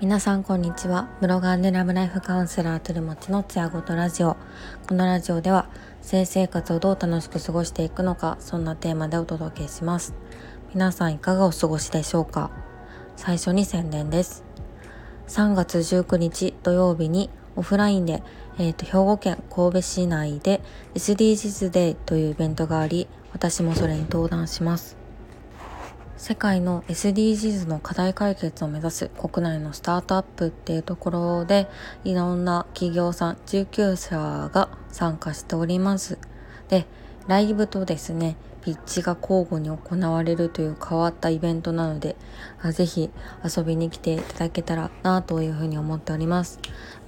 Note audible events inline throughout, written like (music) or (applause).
皆さんこんにちは。ブロガーでラブライフカウンセラーとるもちのつやごとラジオ。このラジオでは性生活をどう楽しく過ごしていくのかそんなテーマでお届けします。皆さんいかがお過ごしでしょうか。最初に宣伝です。3月19日土曜日にオフラインで、えーと、兵庫県神戸市内で SDGs Day というイベントがあり私もそれに登壇します。世界の SDGs の課題解決を目指す国内のスタートアップっていうところでいろんな企業さん19社が参加しております。でライブとですねピッチが交互に行われるという変わったイベントなのでぜひ遊びに来ていただけたらなというふうに思っております。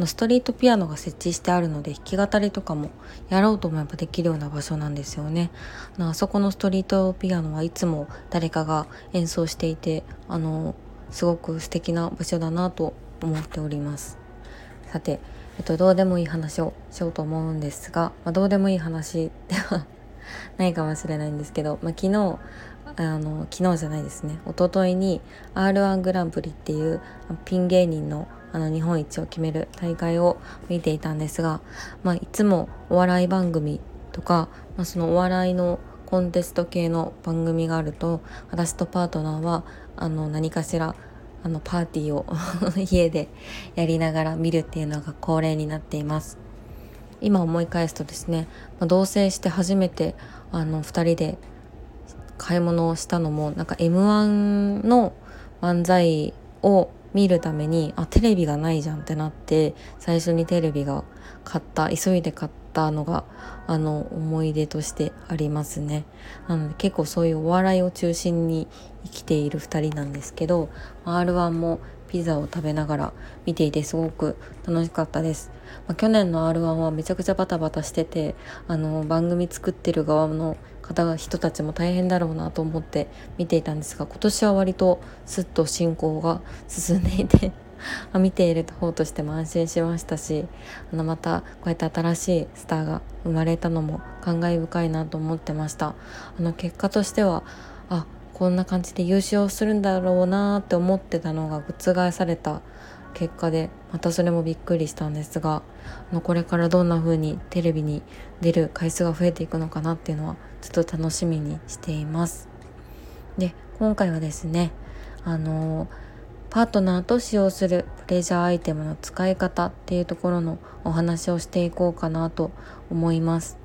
ストリートピアノが設置してあるので弾き語りとかもやろうと思えばできるような場所なんですよね。あそこのストリートピアノはいつも誰かが演奏していてあのすごく素敵な場所だなと思っております。さてえっと、どうでもいい話をしようと思うんですが、まあ、どうでもいい話ではないかもしれないんですけど、まあ、昨日あの昨日じゃないですね一昨日に r 1グランプリっていうピン芸人のあの日本一を決める大会を見ていたんですが、まあ、いつもお笑い番組とか、まあ、そのお笑いのコンテスト系の番組があると私とパートナーはあの何かしらあのパーティーを (laughs) 家でやりながら見るっていうのが恒例になっています。今思い返すとですね、まあ、同棲して初めてあの2人で買い物をしたのもなんか m 1の漫才を見るためにあテレビがないじゃんってなって最初にテレビが買った急いで買ったのがあの思い出としてありますね。なので結構そういうお笑いを中心に生きている2人なんですけど r 1もピザを食べながら見ていてすごく楽しかったです、まあ、去年の r 1はめちゃくちゃバタバタしててあの番組作ってる側の方が人たちも大変だろうなと思って見ていたんですが今年は割とすっと進行が進んでいて (laughs) 見ている方としても安心しましたしあのまたこうやって新しいスターが生まれたのも感慨深いなと思ってました。あの結果としてはあこんな感じで優勝するんだろうなって思ってたのが覆された結果でまたそれもびっくりしたんですがこれからどんな風にテレビに出る回数が増えていくのかなっていうのはちょっと楽しみにしています。で今回はですねあのパートナーと使用するプレジャーアイテムの使い方っていうところのお話をしていこうかなと思います。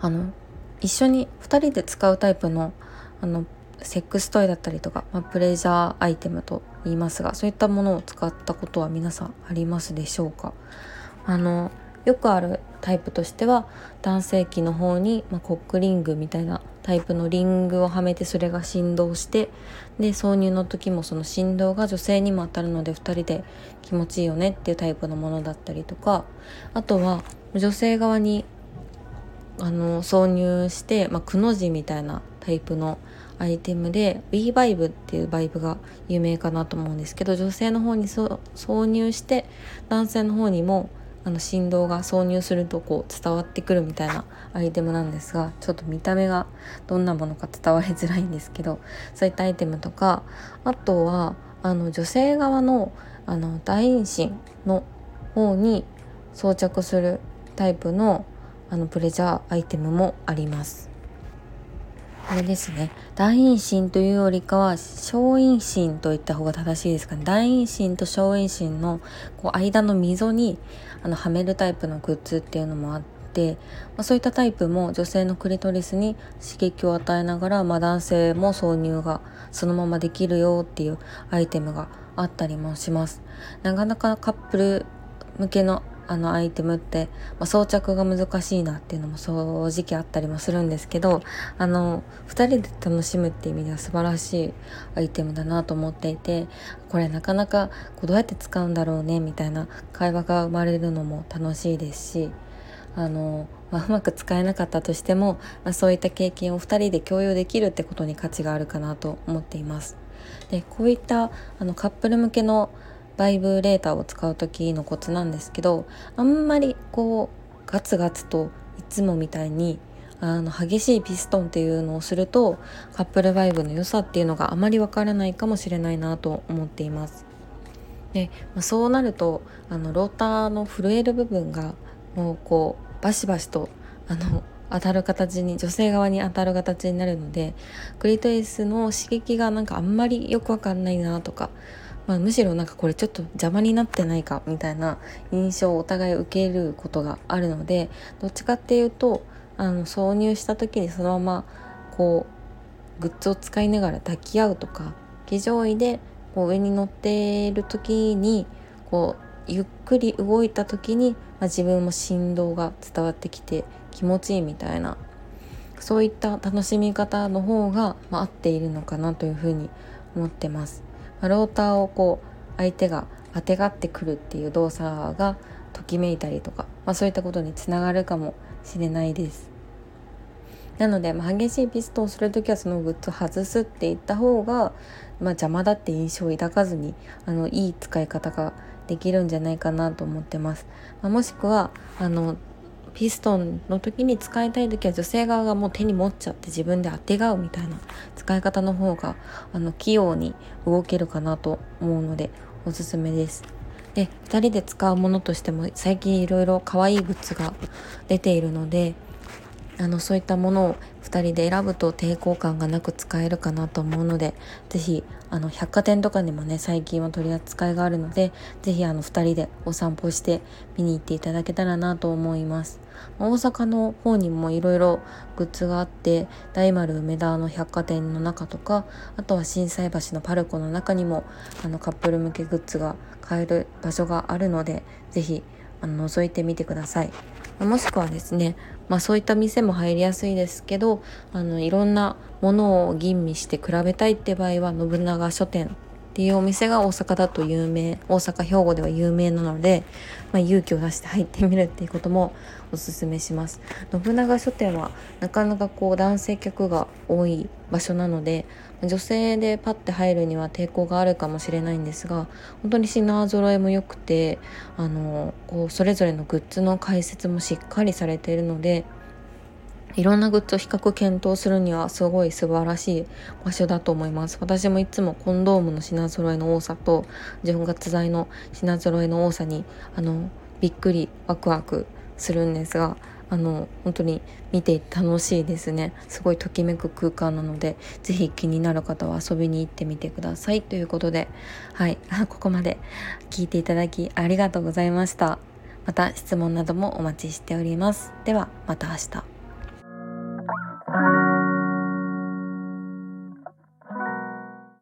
あの一緒に2人で使うタイプのあのセックストイだったりとか、まあ、プレジャーアイテムと言いますがそういったものを使ったことは皆さんありますでしょうか？あのよくあるタイプとしては男性器の方に、まあ、コックリングみたいなタイプのリングをはめてそれが振動してで挿入の時もその振動が女性にも当たるので2人で気持ちいいよねっていうタイプのものだったりとかあとは女性側にあの挿入して、まあ、くの字みたいなタイプのアイテムで B バイブっていうバイブが有名かなと思うんですけど女性の方に挿入して男性の方にもあの振動が挿入するとこう伝わってくるみたいなアイテムなんですがちょっと見た目がどんなものか伝わりづらいんですけどそういったアイテムとかあとはあの女性側のあの大陰唇の方に装着するタイプのあのプレジャーアイテムもあります。あれですね。大陰唇というよりかは小陰唇といった方が正しいですかね。大陰唇と小陰唇のこう間の溝にあのはめるタイプのグッズっていうのもあって、まあ、そういったタイプも女性のクリトリスに刺激を与えながら、まあ、男性も挿入がそのままできるよっていうアイテムがあったりもします。なかなかカップル向けのあのアイテムって、まあ、装着が難しいなっていうのも正直あったりもするんですけどあの2人で楽しむっていう意味では素晴らしいアイテムだなと思っていてこれなかなかこうどうやって使うんだろうねみたいな会話が生まれるのも楽しいですしあの、まあ、うまく使えなかったとしても、まあ、そういった経験を2人で共有できるってことに価値があるかなと思っています。でこういったあのカップル向けのバイブレーターを使う時のコツなんですけどあんまりこうガツガツといつもみたいにあの激しいピストンっていうのをするとカップルバイブの良さっていうのがあまりわからないかもしれないなと思っています。で、まあ、そうなるとあのローターの震える部分がもうこうバシバシとあの当たる形に女性側に当たる形になるのでクリトリスの刺激がなんかあんまりよくわかんないなとか、まあ、むしろなんかこれちょっと邪魔になってないかみたいな印象をお互い受けることがあるのでどっちかっていうとあの挿入した時にそのままこうグッズを使いながら抱き合うとか騎乗位でこう上に乗っている時にこうゆっくり動いた時に、まあ、自分も振動が伝わってきて気持ちいいみたいなそういった楽しみ方の方が、まあ、合っているのかなというふうに思ってます。ま、ローターをこう相手があてがってくるっていう動作がときめいたりとか、まあ、そういったことにつながるかもしれないです。なので、まあ、激しいピストンをする時はそのグッズ外すって言った方が、まあ、邪魔だって印象を抱かずにあのいい使い方ができるんじゃないかなと思ってます。まあ、もしくはあのピストンの時に使いたい時は女性側がもう手に持っちゃって自分であてがうみたいな使い方の方があの器用に動けるかなと思うのでおすすめです。で2人で使うものとしても最近いろいろ可愛いグッズが出ているのであのそういったものを2人で選ぶと抵抗感がなく使えるかなと思うので是非あの百貨店とかにもね最近は取り扱いがあるので是非あの2人でお散歩して見に行っていただけたらなと思います大阪の方にもいろいろグッズがあって大丸梅田の百貨店の中とかあとは心斎橋のパルコの中にもあのカップル向けグッズが買える場所があるので是非の覗いてみてください。もしくはですねまあそういった店も入りやすいですけどあのいろんなものを吟味して比べたいって場合は信長書店っていうお店が大阪だと有名大阪兵庫では有名なので、まあ、勇気を出して入ってみるっていうこともおすすめします。信長書店はなかなかこう男性客が多い場所なので女性でパッて入るには抵抗があるかもしれないんですが本当に品揃えも良くてあのこうそれぞれのグッズの解説もしっかりされているのでいろんなグッズを比較検討するにはすごい素晴らしい場所だと思います。私もいつもコンドームの品揃えの多さと純活剤の品揃えの多さにあのびっくりワクワクするんですがあの本当に見ていて楽しいですね。すごいときめく空間なので是非気になる方は遊びに行ってみてください。ということではい。(laughs) ここまで聞いていただきありがとうございました。また質問などもお待ちしております。ではまた明日。